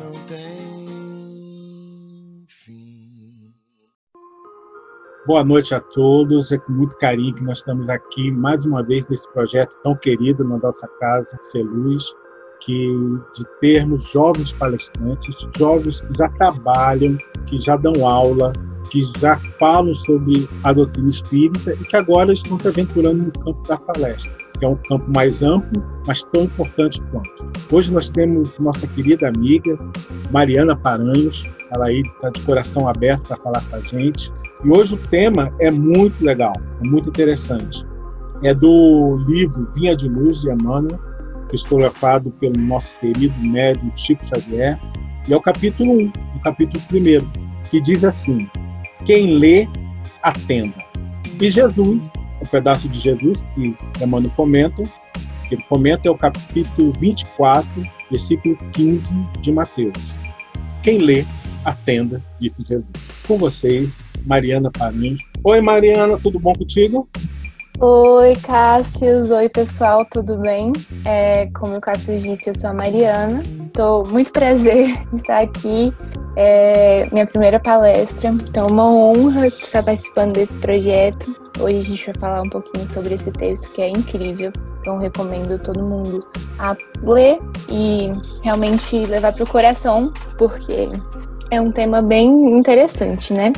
não tem fim. Boa noite a todos. É com muito carinho que nós estamos aqui mais uma vez nesse projeto tão querido na nossa casa, Ser Luz, que de termos jovens palestrantes, jovens que já trabalham, que já dão aula, que já falam sobre a doutrina espírita e que agora estão se aventurando no campo da palestra, que é um campo mais amplo, mas tão importante quanto. Hoje nós temos nossa querida amiga Mariana Paranhos, ela aí está de coração aberto para falar com a gente. E hoje o tema é muito legal, é muito interessante. É do livro Vinha de Luz, de Emmanuel, psicografado pelo nosso querido médium Chico Xavier, e é o capítulo 1, o capítulo 1, que diz assim: Quem lê, atenda. E Jesus, o um pedaço de Jesus que Emmanuel comenta, que comenta é o capítulo 24, versículo 15 de Mateus. Quem lê, atenda, disse Jesus. Com vocês, Mariana Parinho. Oi, Mariana, tudo bom contigo? Oi, Cássio. Oi, pessoal, tudo bem? É, como o Cássio disse, eu sou a Mariana. Estou muito prazer em estar aqui. É minha primeira palestra, então é uma honra estar participando desse projeto. Hoje a gente vai falar um pouquinho sobre esse texto que é incrível. Então recomendo todo mundo a ler e realmente levar para o coração, porque é um tema bem interessante, né?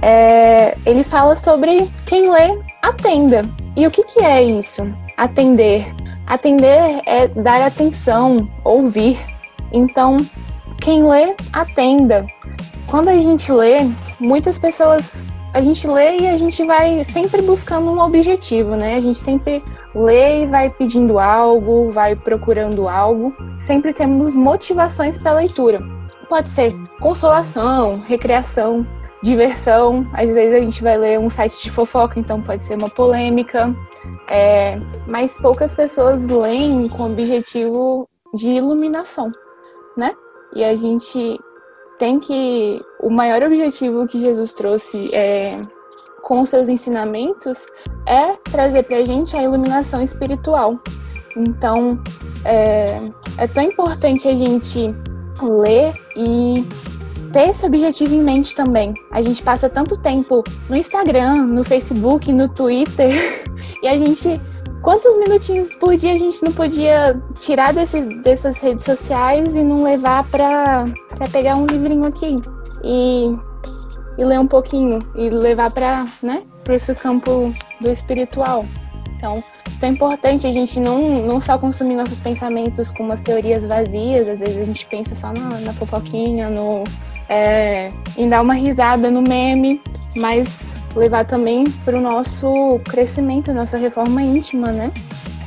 É, ele fala sobre quem lê atenda. E o que, que é isso? Atender. Atender é dar atenção, ouvir. Então, quem lê, atenda. Quando a gente lê, muitas pessoas. A gente lê e a gente vai sempre buscando um objetivo, né? A gente sempre lê e vai pedindo algo, vai procurando algo. Sempre temos motivações para a leitura. Pode ser consolação, recreação, diversão. Às vezes a gente vai ler um site de fofoca, então pode ser uma polêmica. É, mas poucas pessoas leem com o objetivo de iluminação, né? E a gente tem que. O maior objetivo que Jesus trouxe é, com seus ensinamentos é trazer para a gente a iluminação espiritual. Então, é, é tão importante a gente ler e ter esse objetivo em mente também. A gente passa tanto tempo no Instagram, no Facebook, no Twitter, e a gente. Quantos minutinhos por dia a gente não podia tirar desses, dessas redes sociais e não levar para pegar um livrinho aqui e, e ler um pouquinho e levar para né, esse campo do espiritual? Então, é importante a gente não, não só consumir nossos pensamentos com umas teorias vazias, às vezes a gente pensa só na, na fofoquinha, no, é, em dar uma risada no meme, mas levar também para o nosso crescimento, nossa reforma íntima, né?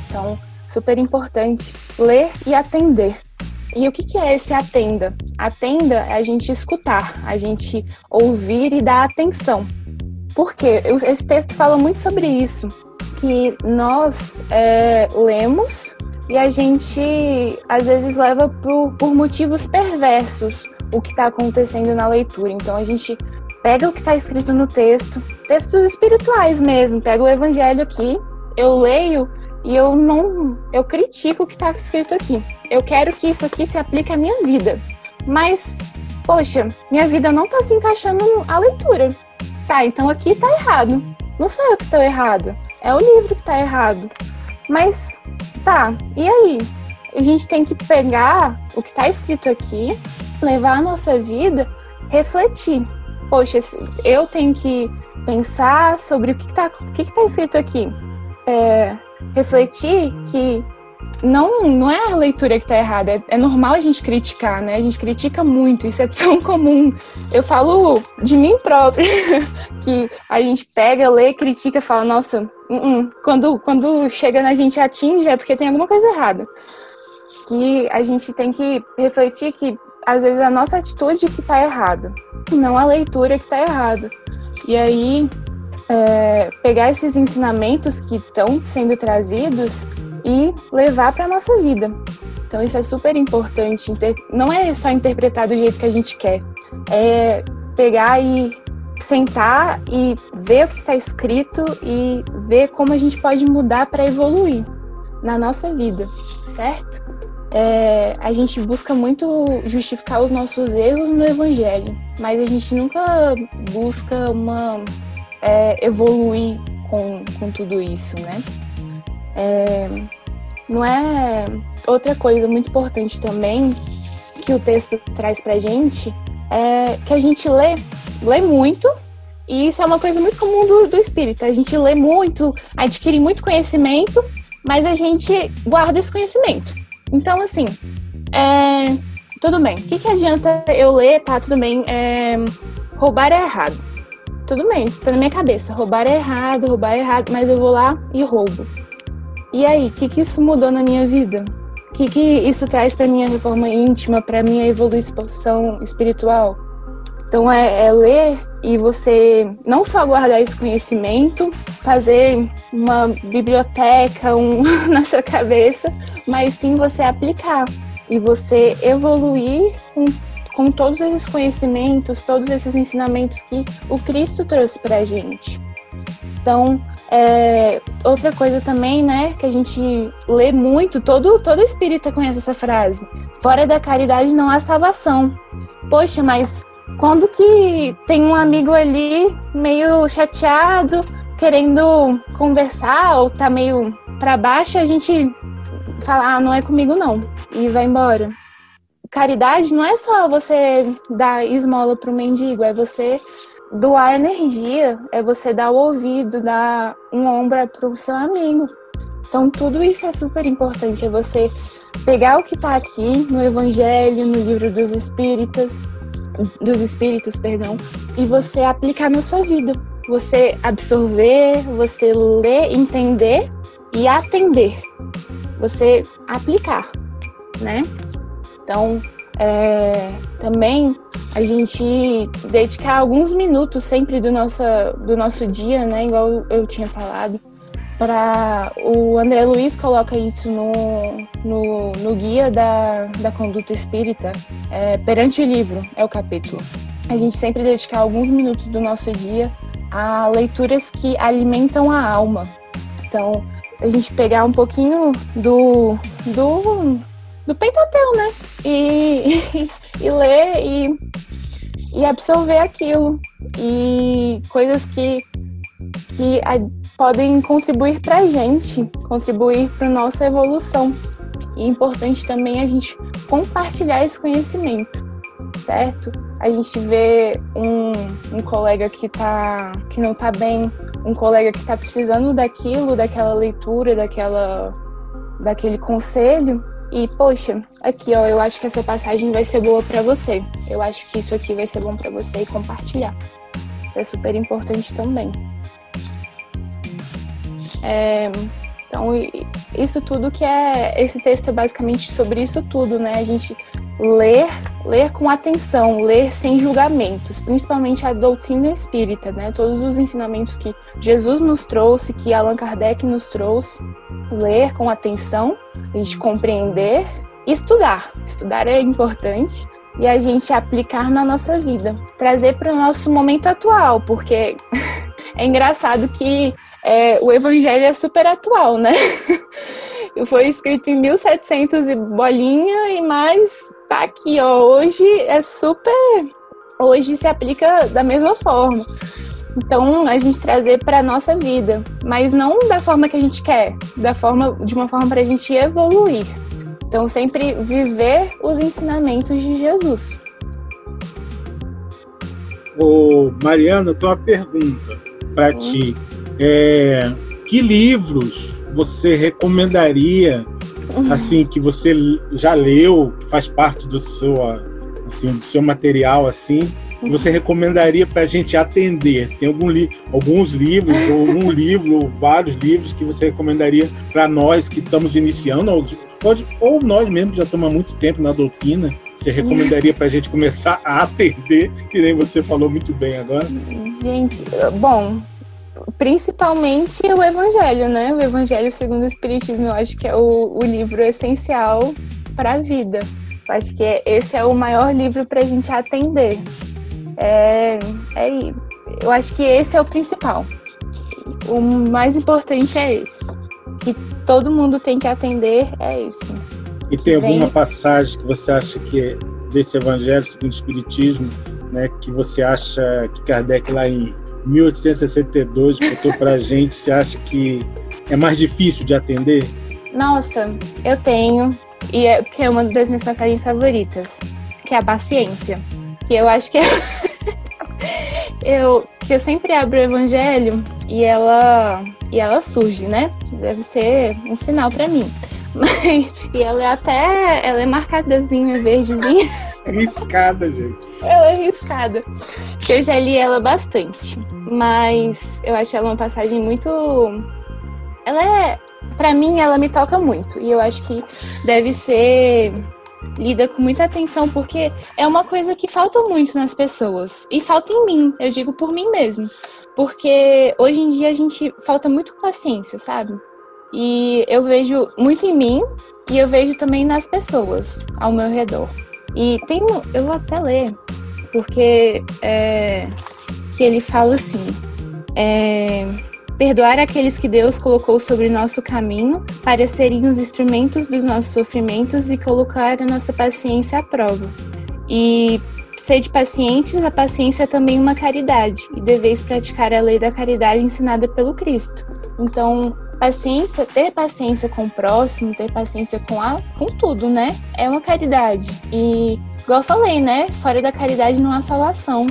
Então, super importante ler e atender. E o que, que é esse atenda? Atenda é a gente escutar, a gente ouvir e dar atenção. Por quê? Esse texto fala muito sobre isso, que nós é, lemos e a gente às vezes leva por, por motivos perversos o que está acontecendo na leitura. Então a gente pega o que está escrito no texto, textos espirituais mesmo, pega o evangelho aqui, eu leio e eu não, eu critico o que está escrito aqui. Eu quero que isso aqui se aplique à minha vida. Mas, poxa, minha vida não está se encaixando à leitura. Tá, então aqui está errado. Não sou eu que estou errada, é o livro que está errado. Mas, tá, e aí? A gente tem que pegar o que está escrito aqui levar a nossa vida, refletir. Poxa, eu tenho que pensar sobre o que está que que tá escrito aqui. É, refletir que não, não é a leitura que está errada, é, é, normal a gente criticar, né? A gente critica muito, isso é tão comum. Eu falo de mim própria, que a gente pega, lê, critica, fala, nossa, uh -uh. Quando, quando chega na gente atinge é porque tem alguma coisa errada que a gente tem que refletir que às vezes a nossa atitude que está errada, não a leitura que está errada. E aí é, pegar esses ensinamentos que estão sendo trazidos e levar para nossa vida. Então isso é super importante. Não é só interpretar do jeito que a gente quer, é pegar e sentar e ver o que está escrito e ver como a gente pode mudar para evoluir na nossa vida, certo? É, a gente busca muito justificar os nossos erros no Evangelho, mas a gente nunca busca uma é, evoluir com, com tudo isso, né? É, não é outra coisa muito importante também que o texto traz pra gente é que a gente lê, lê muito, e isso é uma coisa muito comum do, do espírito. A gente lê muito, adquire muito conhecimento, mas a gente guarda esse conhecimento. Então, assim, é, tudo bem. O que, que adianta eu ler, tá? Tudo bem. É, roubar é errado. Tudo bem, tá na minha cabeça. Roubar é errado, roubar é errado, mas eu vou lá e roubo. E aí, o que, que isso mudou na minha vida? O que, que isso traz para minha reforma íntima, para minha evolução espiritual? Então, é, é ler e você não só guardar esse conhecimento, fazer uma biblioteca um, na sua cabeça, mas sim você aplicar e você evoluir com, com todos esses conhecimentos, todos esses ensinamentos que o Cristo trouxe para a gente. Então, é, outra coisa também, né, que a gente lê muito, todo, todo espírita conhece essa frase: fora da caridade não há salvação. Poxa, mas quando que tem um amigo ali meio chateado, querendo conversar ou tá meio para baixo, a gente fala, ah, não é comigo não, e vai embora. Caridade não é só você dar esmola pro mendigo, é você doar energia, é você dar o ouvido, dar um ombro pro seu amigo. Então tudo isso é super importante, é você pegar o que está aqui no Evangelho, no livro dos Espíritas, dos espíritos, perdão, e você aplicar na sua vida. Você absorver, você ler, entender e atender. Você aplicar, né? Então, é, também a gente dedicar alguns minutos sempre do nosso, do nosso dia, né? Igual eu tinha falado, para o André Luiz coloca isso no, no, no guia da, da conduta espírita, é, perante o livro, é o capítulo. A gente sempre dedicar alguns minutos do nosso dia a leituras que alimentam a alma. Então, a gente pegar um pouquinho do, do, do Pentateu, né? E, e ler e, e absorver aquilo. E coisas que, que podem contribuir para a gente, contribuir para nossa evolução. E é importante também a gente compartilhar esse conhecimento, certo? A gente vê um, um colega que, tá, que não está bem, um colega que está precisando daquilo, daquela leitura, daquela, daquele conselho, e poxa, aqui ó, eu acho que essa passagem vai ser boa para você. Eu acho que isso aqui vai ser bom para você e compartilhar. Isso é super importante também. É, então, isso tudo que é. Esse texto é basicamente sobre isso tudo, né? A gente ler, ler com atenção, ler sem julgamentos, principalmente a doutrina espírita, né? Todos os ensinamentos que Jesus nos trouxe, que Allan Kardec nos trouxe, ler com atenção, a gente compreender estudar. Estudar é importante e a gente aplicar na nossa vida, trazer para o nosso momento atual, porque é engraçado que é, o evangelho é super atual, né? Foi escrito em 1700 e bolinha, e mais tá aqui, ó. Hoje é super. Hoje se aplica da mesma forma. Então, a gente trazer para nossa vida, mas não da forma que a gente quer, da forma de uma forma para a gente evoluir. Então, sempre viver os ensinamentos de Jesus. Ô, Mariana, tua pergunta para ti. É, que livros você recomendaria, uhum. assim, que você já leu, que faz parte do seu, assim, do seu material, assim, que você recomendaria para a gente atender? Tem algum li alguns livros, ou um livro, ou vários livros que você recomendaria para nós que estamos iniciando, ou, pode, ou nós mesmos já estamos há muito tempo na doutrina, você recomendaria para a gente começar a atender, que nem você falou muito bem agora? Gente, bom, principalmente o Evangelho, né? O Evangelho segundo o Espiritismo, eu acho que é o, o livro essencial para a vida. Eu acho que é, esse é o maior livro para a gente atender. É, é, eu acho que esse é o principal. O mais importante é esse. Que todo mundo tem que atender é esse. E tem alguma vem... passagem que você acha que é desse Evangelho segundo o Espiritismo, né, que você acha que Kardec lá em 1862 botou para a gente, você acha que é mais difícil de atender? Nossa, eu tenho, e é porque é uma das minhas passagens favoritas, que é a paciência. Que eu acho que é. eu, que eu sempre abro o evangelho e ela, e ela surge, né? Deve ser um sinal para mim. E ela é até. Ela é marcadazinha, verdezinha. Riscada, gente. Ela é riscada. Eu já li ela bastante. Mas eu acho ela uma passagem muito. Ela é. Pra mim, ela me toca muito. E eu acho que deve ser lida com muita atenção, porque é uma coisa que falta muito nas pessoas. E falta em mim, eu digo por mim mesmo. Porque hoje em dia a gente falta muito paciência, sabe? E eu vejo muito em mim e eu vejo também nas pessoas ao meu redor. E tem um, eu vou até ler, porque é, que ele fala assim: é, perdoar aqueles que Deus colocou sobre nosso caminho para serem os instrumentos dos nossos sofrimentos e colocar a nossa paciência à prova. E sede pacientes, a paciência é também uma caridade, e deveis praticar a lei da caridade ensinada pelo Cristo. Então, paciência, ter paciência com o próximo, ter paciência com a, com tudo, né? É uma caridade. E igual eu falei, né? Fora da caridade não há salvação.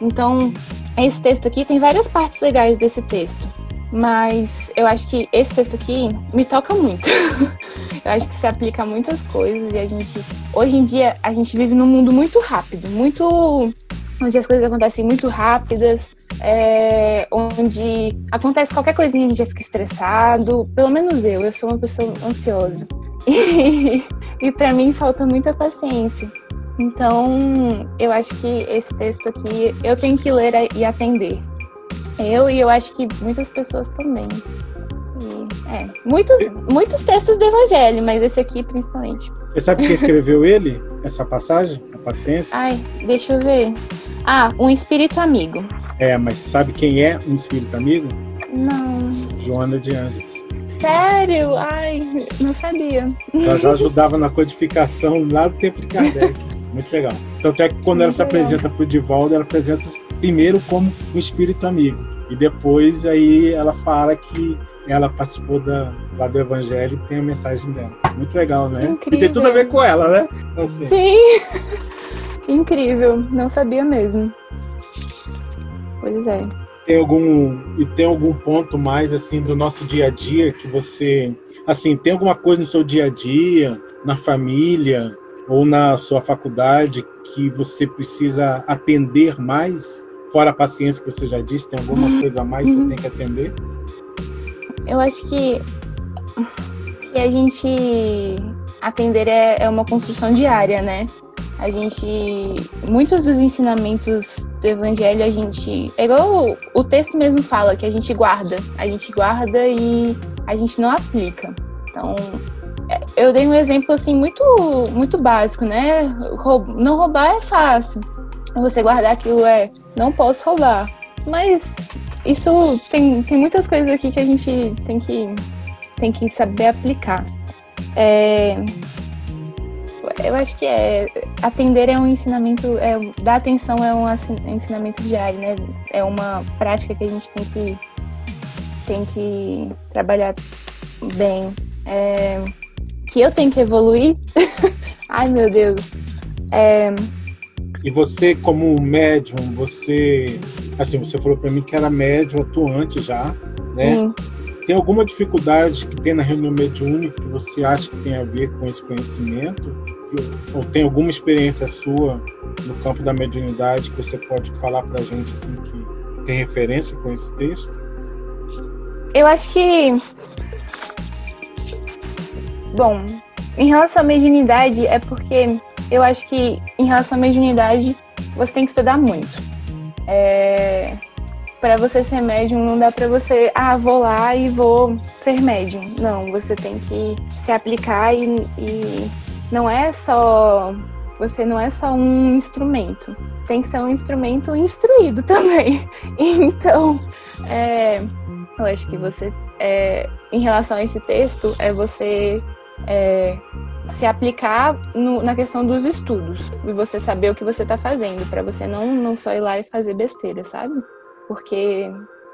Então, esse texto aqui tem várias partes legais desse texto. Mas eu acho que esse texto aqui me toca muito. eu acho que se aplica a muitas coisas e a gente hoje em dia a gente vive num mundo muito rápido, muito onde as coisas acontecem muito rápidas, é, onde acontece qualquer coisinha a gente já fica estressado. Pelo menos eu, eu sou uma pessoa ansiosa. E, e para mim falta muita paciência. Então, eu acho que esse texto aqui eu tenho que ler e atender. Eu e eu acho que muitas pessoas também. E, é, muitos, muitos textos do Evangelho, mas esse aqui principalmente. Você sabe quem escreveu ele? Essa passagem? Paciência? Ai, deixa eu ver. Ah, um espírito amigo. É, mas sabe quem é um espírito amigo? Não. Joana de Anjos. Sério? Ai, não sabia. Ela já ajudava na codificação lá do tempo de Kardec. Muito legal. Tanto é que quando Muito ela se apresenta para o Divaldo, ela apresenta primeiro como um espírito amigo. E depois aí ela fala que ela participou da, lá do Evangelho e tem a mensagem dela. Muito legal, né? Incrível. E tem tudo a ver com ela, né? Assim. Sim. Incrível, não sabia mesmo. Pois é. Tem algum e tem algum ponto mais assim do nosso dia a dia que você assim, tem alguma coisa no seu dia a dia, na família ou na sua faculdade que você precisa atender mais? Fora a paciência que você já disse, tem alguma coisa a mais que você tem que atender? Eu acho que, que a gente atender é, é uma construção diária, né? A gente muitos dos ensinamentos do evangelho a gente é igual o, texto mesmo fala que a gente guarda. A gente guarda e a gente não aplica. Então é, eu dei um exemplo assim muito muito básico né? Não roubar é fácil. Você guardar aquilo é não posso roubar. Mas isso tem, tem muitas coisas aqui que a gente tem que tem que saber aplicar. É, eu acho que é atender é um ensinamento, é, dar atenção é um ensinamento diário, né? É uma prática que a gente tem que tem que trabalhar bem. É, que eu tenho que evoluir. Ai meu Deus. É, e você, como médium, você. Assim, você falou para mim que era médium atuante já, né? Sim. Tem alguma dificuldade que tem na reunião mediúnica que você acha que tem a ver com esse conhecimento? Ou tem alguma experiência sua no campo da mediunidade que você pode falar para a gente assim que tem referência com esse texto? Eu acho que bom, em relação à mediunidade é porque eu acho que em relação à mediunidade você tem que estudar muito. É... Para você ser médium, não dá para você, ah, vou lá e vou ser médium. Não, você tem que se aplicar e, e não é só você não é só um instrumento, você tem que ser um instrumento instruído também. Então, é, eu acho que você, é, em relação a esse texto, é você é, se aplicar no, na questão dos estudos e você saber o que você está fazendo, para você não, não só ir lá e fazer besteira, sabe? Porque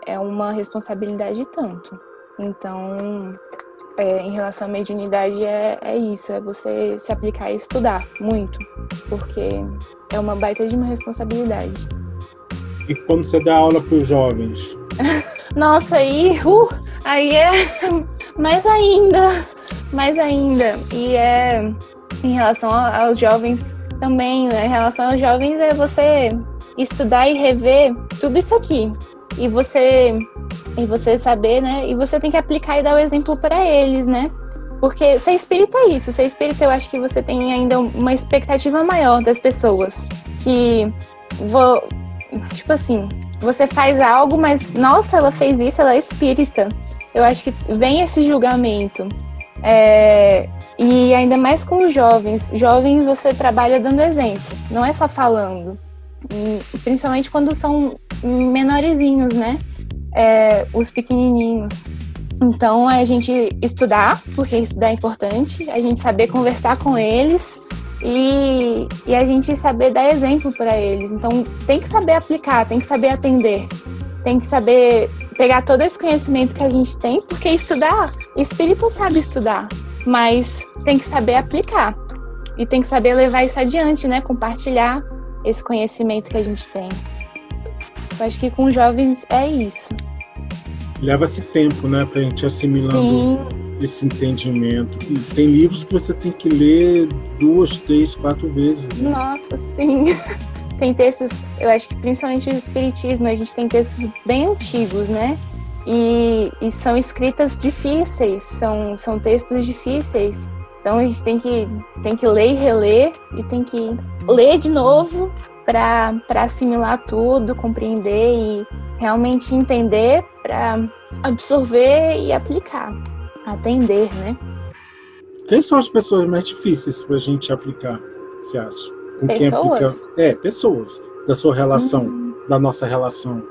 é uma responsabilidade tanto. Então, é, em relação à mediunidade, é, é isso: é você se aplicar e estudar muito, porque é uma baita de uma responsabilidade. E quando você dá aula para os jovens? Nossa, aí, uh, aí é mais ainda, mais ainda. E é em relação aos jovens também, né? Em relação aos jovens é você estudar e rever tudo isso aqui. E você e você saber, né? E você tem que aplicar e dar o exemplo para eles, né? Porque ser espírita é isso. Ser espírita, eu acho que você tem ainda uma expectativa maior das pessoas. Que vou. Tipo assim, você faz algo, mas nossa, ela fez isso, ela é espírita. Eu acho que vem esse julgamento. É, e ainda mais com os jovens. Jovens você trabalha dando exemplo, não é só falando. Principalmente quando são menorzinhos, né? É, os pequenininhos. Então, é a gente estudar, porque estudar é importante, a gente saber conversar com eles e, e a gente saber dar exemplo para eles. Então, tem que saber aplicar, tem que saber atender, tem que saber pegar todo esse conhecimento que a gente tem, porque estudar, espírito sabe estudar, mas tem que saber aplicar e tem que saber levar isso adiante, né? Compartilhar esse conhecimento que a gente tem. Eu acho que com jovens é isso. Leva-se tempo, né, pra gente assimilando Sim. esse entendimento. E tem livros que você tem que ler duas, três, quatro vezes. Né? Nossa, sim. Tem textos, eu acho que principalmente o espiritismo, a gente tem textos bem antigos, né? E, e são escritas difíceis, são, são textos difíceis. Então a gente tem que, tem que ler e reler e tem que ler de novo para assimilar tudo, compreender e realmente entender para absorver e aplicar, atender, né? Quem são as pessoas mais difíceis para a gente aplicar, você acha? Com pessoas? quem aplica? É, pessoas da sua relação, hum. da nossa relação.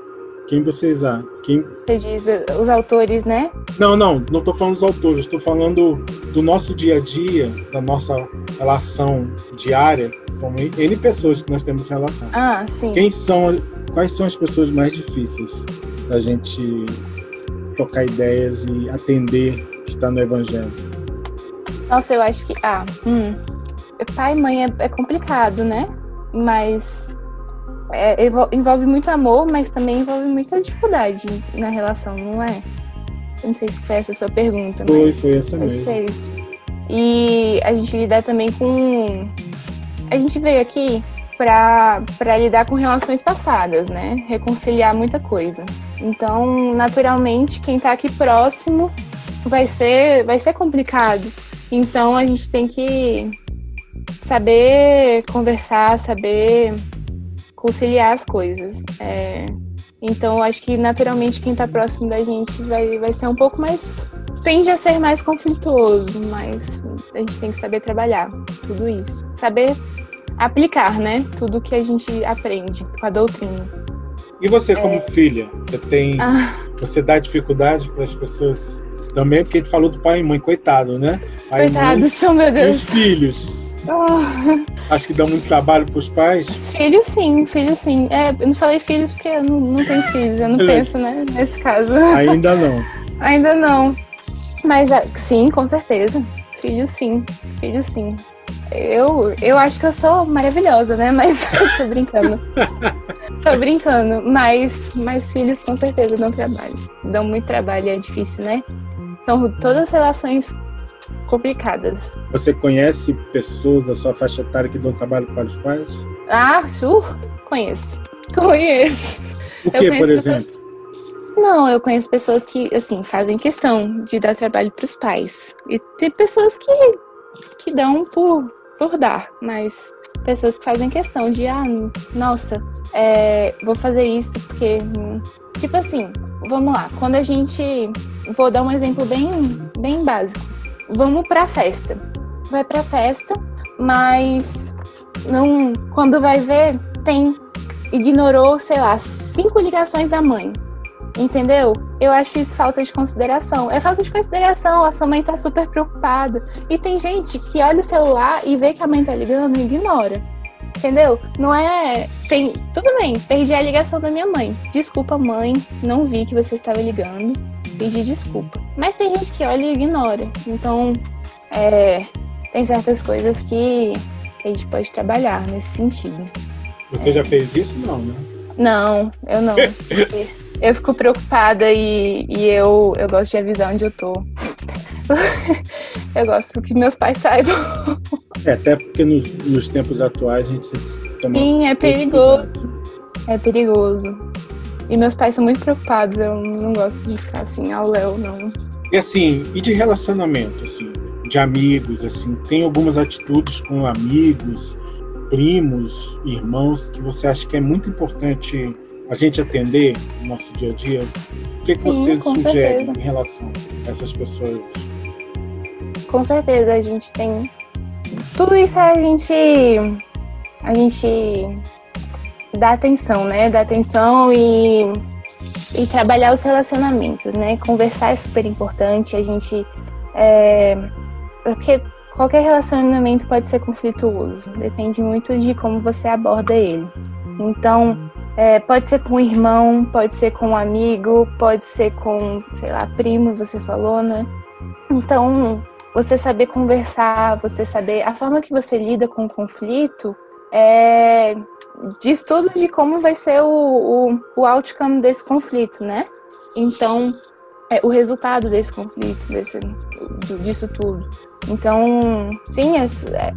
Quem vocês há? Quem... Você diz os autores, né? Não, não, não estou falando dos autores, estou falando do nosso dia a dia, da nossa relação diária. São N pessoas que nós temos relação. Ah, sim. Quem são, quais são as pessoas mais difíceis da gente trocar ideias e atender que está no Evangelho? Nossa, eu acho que. Ah, hum. pai e mãe é, é complicado, né? Mas é, envolve muito amor, mas também envolve muita dificuldade na relação, não é? Eu não sei se foi essa a sua pergunta. Foi, foi essa mesmo. É isso. E a gente lidar também com. A gente veio aqui para lidar com relações passadas, né? Reconciliar muita coisa. Então, naturalmente, quem está aqui próximo vai ser, vai ser complicado. Então, a gente tem que saber conversar, saber conciliar as coisas. É, então, acho que naturalmente quem está próximo da gente vai, vai ser um pouco mais. tende a ser mais conflituoso, mas a gente tem que saber trabalhar tudo isso. Saber aplicar, né? Tudo que a gente aprende com a doutrina. E você, como é... filha, você tem. Ah. Você dá dificuldade para as pessoas também, porque a gente falou do pai e mãe, coitado, né? Pai Coitados, são meu Deus. E os filhos. Oh. Acho que dá muito trabalho para os pais. Filhos, sim, filhos, sim. É, eu não falei filhos porque eu não, não tenho filhos, eu não penso, né, nesse caso. Ainda não. Ainda não. Mas ah, sim, com certeza. Filhos, sim. Filhos, sim. Eu, eu acho que eu sou maravilhosa, né? Mas tô brincando. tô brincando. Mas, mas filhos com certeza dão trabalho. Dão muito trabalho, é difícil, né? São todas as relações complicadas. Você conhece pessoas da sua faixa etária que dão trabalho para os pais? Ah, sur, conheço. Conheço. O que, por exemplo? Pessoas... Não, eu conheço pessoas que, assim, fazem questão de dar trabalho para os pais. E tem pessoas que, que dão por, por dar, mas pessoas que fazem questão de, ah, nossa, é, vou fazer isso porque. Tipo assim, vamos lá, quando a gente. Vou dar um exemplo bem, bem básico vamos pra festa. Vai pra festa, mas não, quando vai ver, tem ignorou, sei lá, cinco ligações da mãe. Entendeu? Eu acho isso falta de consideração. É falta de consideração. A sua mãe tá super preocupada. E tem gente que olha o celular e vê que a mãe tá ligando e ignora. Entendeu? Não é. Tem. Tudo bem, perdi a ligação da minha mãe. Desculpa, mãe. Não vi que você estava ligando. Pedi desculpa. Mas tem gente que olha e ignora. Então, é, tem certas coisas que a gente pode trabalhar nesse sentido. Você é. já fez isso? Não, né? Não, eu não. eu fico preocupada e, e eu, eu gosto de avisar onde eu tô. eu gosto que meus pais saibam. É, até porque nos, nos tempos atuais a gente toma Sim, é perigoso. É perigoso. E meus pais são muito preocupados, eu não gosto de ficar assim ao léu, não. E assim, e de relacionamento, assim, de amigos, assim, tem algumas atitudes com amigos, primos, irmãos que você acha que é muito importante a gente atender no nosso dia a dia? O que, que Sim, você sugere certeza. em relação a essas pessoas? Com certeza, a gente tem. Tudo isso a gente. A gente dá atenção, né? Dá atenção e, e trabalhar os relacionamentos, né? Conversar é super importante. A gente. É, porque qualquer relacionamento pode ser conflituoso, depende muito de como você aborda ele. Então, é, pode ser com um irmão, pode ser com um amigo, pode ser com, sei lá, primo, você falou, né? Então, você saber conversar, você saber. A forma que você lida com o conflito é, diz tudo de como vai ser o, o, o outcome desse conflito, né? Então, é, o resultado desse conflito, desse, disso tudo. Então, sim, é, é,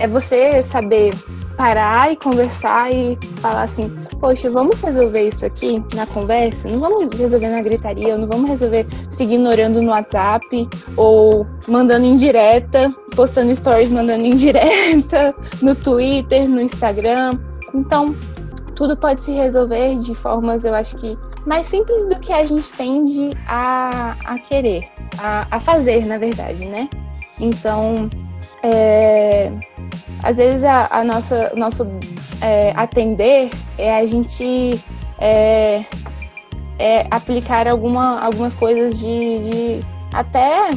é você saber parar e conversar e falar assim, poxa, vamos resolver isso aqui na conversa? Não vamos resolver na gritaria, não vamos resolver se ignorando no WhatsApp ou mandando indireta, postando stories mandando indireta no Twitter, no Instagram. Então, tudo pode se resolver de formas, eu acho que mais simples do que a gente tende a, a querer, a, a fazer, na verdade, né? Então, é, às vezes a, a nossa, nosso é, atender é a gente é, é aplicar alguma, algumas coisas de, de, até,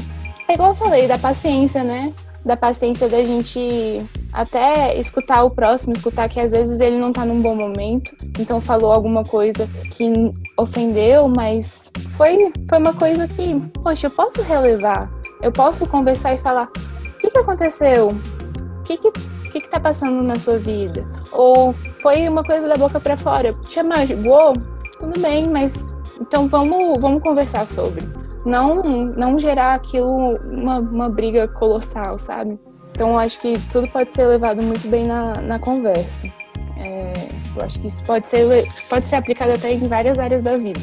é igual eu falei, da paciência, né? Da paciência da gente até escutar o próximo, escutar que às vezes ele não tá num bom momento, então falou alguma coisa que ofendeu, mas foi, foi uma coisa que, poxa, eu posso relevar, eu posso conversar e falar: o que, que aconteceu? O que, que, que, que tá passando na sua vida? Ou foi uma coisa da boca para fora? Te magoou? Tudo bem, mas então vamos, vamos conversar sobre. Não, não gerar aquilo uma, uma briga colossal, sabe? Então, acho que tudo pode ser levado muito bem na, na conversa. É, eu acho que isso pode ser, pode ser aplicado até em várias áreas da vida.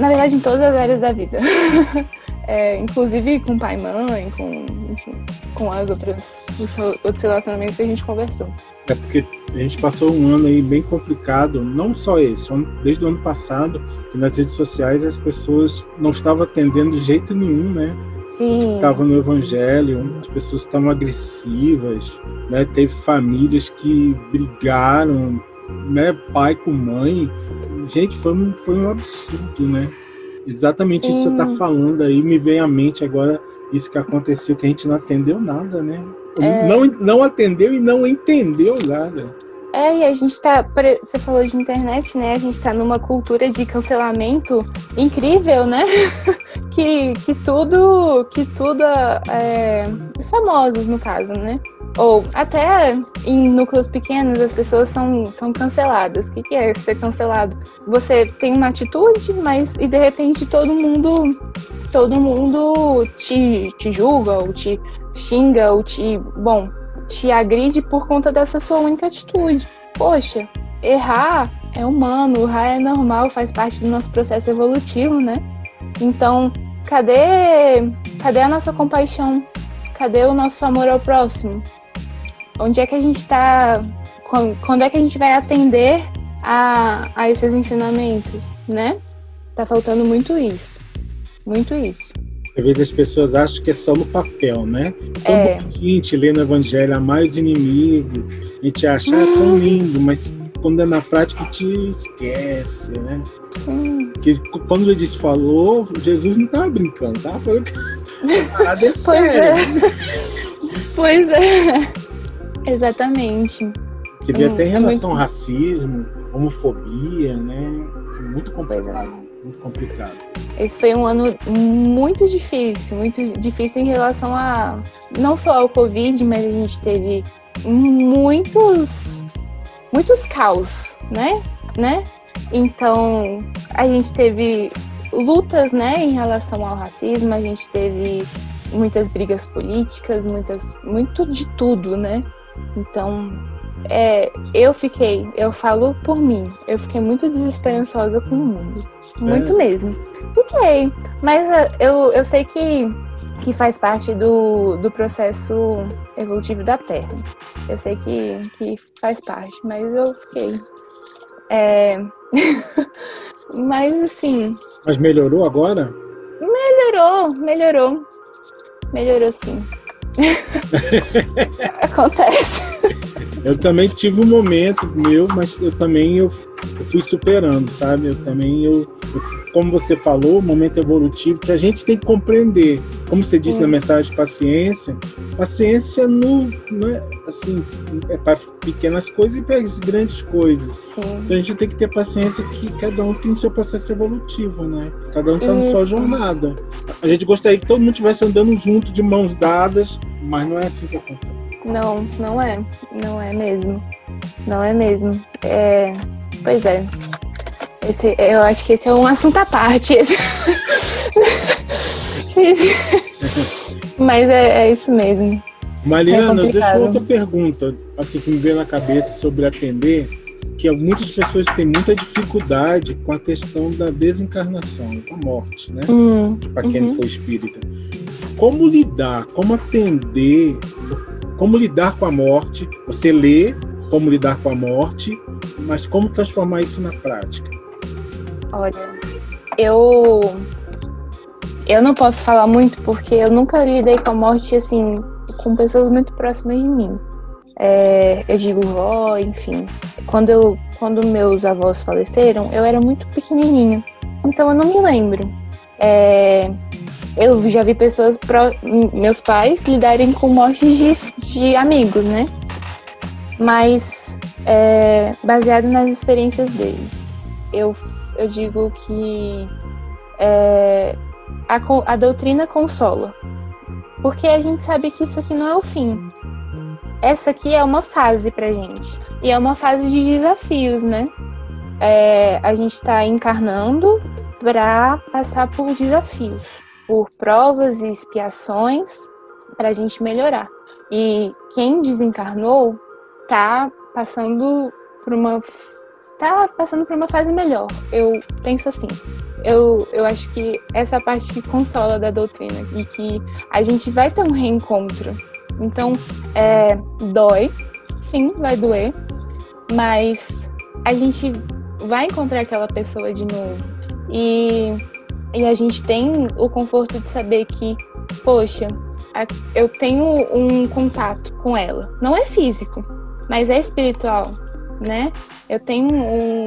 Na verdade, em todas as áreas da vida. É, inclusive com pai e mãe, com, enfim, com as outras, os outros relacionamentos que a gente conversou. É porque a gente passou um ano aí bem complicado, não só esse, desde o ano passado, que nas redes sociais as pessoas não estavam atendendo de jeito nenhum, né? Sim. Estavam no evangelho, as pessoas estavam agressivas, né? Teve famílias que brigaram, né? Pai com mãe. Gente, foi um, foi um absurdo, né? Exatamente Sim. isso que você está falando aí, me vem à mente agora isso que aconteceu, que a gente não atendeu nada, né? É... Não, não atendeu e não entendeu nada. É, e a gente tá. Você falou de internet, né? A gente tá numa cultura de cancelamento incrível, né? que, que tudo. Que tudo. É, os famosos, no caso, né? Ou até em núcleos pequenos as pessoas são, são canceladas. O que, que é ser cancelado? Você tem uma atitude, mas e de repente todo mundo todo mundo te, te julga, ou te xinga, ou te. Bom, te agride por conta dessa sua única atitude. Poxa, errar é humano, errar é normal, faz parte do nosso processo evolutivo, né? Então, cadê, cadê a nossa compaixão? Cadê o nosso amor ao próximo? Onde é que a gente está? Quando é que a gente vai atender a, a esses ensinamentos, né? Tá faltando muito isso. Muito isso. Às vezes as pessoas acham que é só no papel, né? Então, é. a gente lê no Evangelho, há mais inimigos, a gente acha, ah, tão lindo, mas quando é na prática te esquece, né? Sim. Porque quando Jesus falou, Jesus não estava brincando, tá? Falando que a é pois é. pois é. Exatamente. Que vem hum, até em relação muito... ao racismo, homofobia, né? Muito complicado. Muito complicado. Esse foi um ano muito difícil, muito difícil em relação a não só ao Covid, mas a gente teve muitos muitos caos, né? né? Então, a gente teve lutas, né, em relação ao racismo, a gente teve muitas brigas políticas, muitas muito de tudo, né? Então, é, eu fiquei, eu falo por mim, eu fiquei muito desesperançosa com o mundo. Muito é. mesmo. Fiquei. Mas é, eu, eu sei que, que faz parte do, do processo evolutivo da Terra. Eu sei que, que faz parte, mas eu fiquei. É... mas assim. Mas melhorou agora? Melhorou, melhorou. Melhorou sim. Acontece. Eu também tive um momento meu, mas eu também eu, eu fui superando, sabe? Eu também eu, eu, como você falou, momento evolutivo que a gente tem que compreender. Como você disse na mensagem paciência, paciência não é assim, é para pequenas coisas e para as grandes coisas. Sim. Então a gente tem que ter paciência que cada um tem o seu processo evolutivo, né? Cada um está na sua jornada. A gente gostaria que todo mundo estivesse andando junto de mãos dadas, mas não é assim que acontece. Não, não é. Não é mesmo. Não é mesmo. É... Pois é. Esse, eu acho que esse é um assunto à parte. Mas é, é, isso mesmo. Mariana, é deixa outra pergunta, assim, que me veio na cabeça sobre atender, que muitas pessoas têm muita dificuldade com a questão da desencarnação, com a morte, né? Hum, Para quem uhum. for espírita. Como lidar, como atender como lidar com a morte. Você lê como lidar com a morte, mas como transformar isso na prática? Olha, eu eu não posso falar muito porque eu nunca lidei com a morte assim com pessoas muito próximas de mim. É, eu digo vó, enfim. Quando eu quando meus avós faleceram, eu era muito pequenininha, então eu não me lembro. É, eu já vi pessoas, meus pais, lidarem com mortes de, de amigos, né? Mas é, baseado nas experiências deles, eu, eu digo que é, a, a doutrina consola. Porque a gente sabe que isso aqui não é o fim. Essa aqui é uma fase pra gente. E é uma fase de desafios, né? É, a gente está encarnando para passar por desafios por provas e expiações para a gente melhorar. E quem desencarnou tá passando por uma tá passando por uma fase melhor. Eu penso assim. Eu, eu acho que essa parte que consola da doutrina e que a gente vai ter um reencontro. Então, é, dói, sim, vai doer, mas a gente vai encontrar aquela pessoa de novo. E e a gente tem o conforto de saber que, poxa, eu tenho um contato com ela. Não é físico, mas é espiritual, né? Eu tenho um,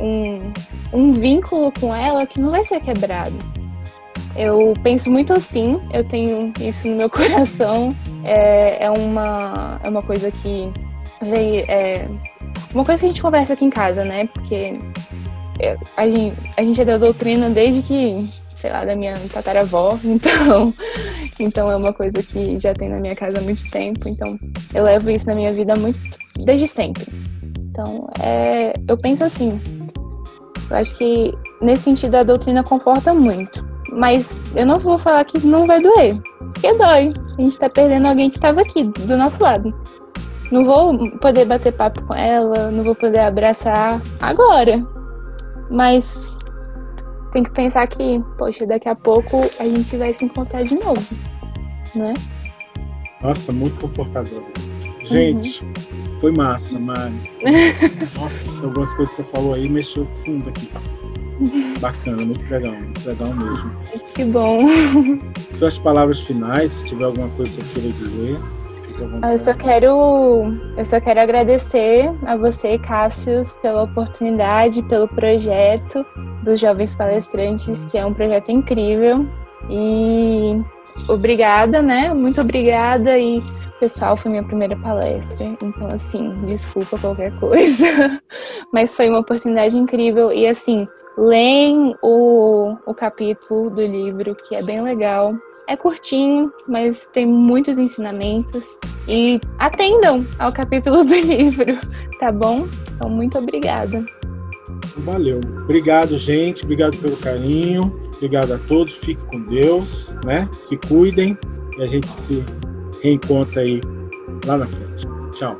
um, um vínculo com ela que não vai ser quebrado. Eu penso muito assim, eu tenho isso no meu coração. É, é, uma, é uma coisa que veio. É, uma coisa que a gente conversa aqui em casa, né? Porque a gente, a gente é da doutrina desde que, sei lá, da minha tataravó, então, então é uma coisa que já tem na minha casa há muito tempo, então eu levo isso na minha vida muito desde sempre. Então, é, eu penso assim, eu acho que nesse sentido a doutrina conforta muito, mas eu não vou falar que não vai doer, porque dói. A gente tá perdendo alguém que tava aqui do nosso lado. Não vou poder bater papo com ela, não vou poder abraçar agora, mas tem que pensar que, poxa, daqui a pouco a gente vai se encontrar de novo, né? Nossa, muito confortável. Gente, uhum. foi massa, Mari. Nossa, algumas coisas que você falou aí mexeu fundo aqui. Bacana, muito legal, muito legal mesmo. Que bom. Suas palavras finais, se tiver alguma coisa que você queira dizer, Eu só quero, eu só quero agradecer a você, Cássius, pela oportunidade, pelo projeto dos Jovens Palestrantes, que é um projeto incrível. E obrigada, né? Muito obrigada. E, pessoal, foi minha primeira palestra. Então, assim, desculpa qualquer coisa. Mas foi uma oportunidade incrível. E, assim, leem o, o capítulo do livro, que é bem legal. É curtinho, mas tem muitos ensinamentos. E atendam ao capítulo do livro, tá bom? Então, muito obrigada. Valeu. Obrigado, gente. Obrigado pelo carinho. Obrigado a todos. Fique com Deus, né? Se cuidem e a gente se reencontra aí lá na frente. Tchau.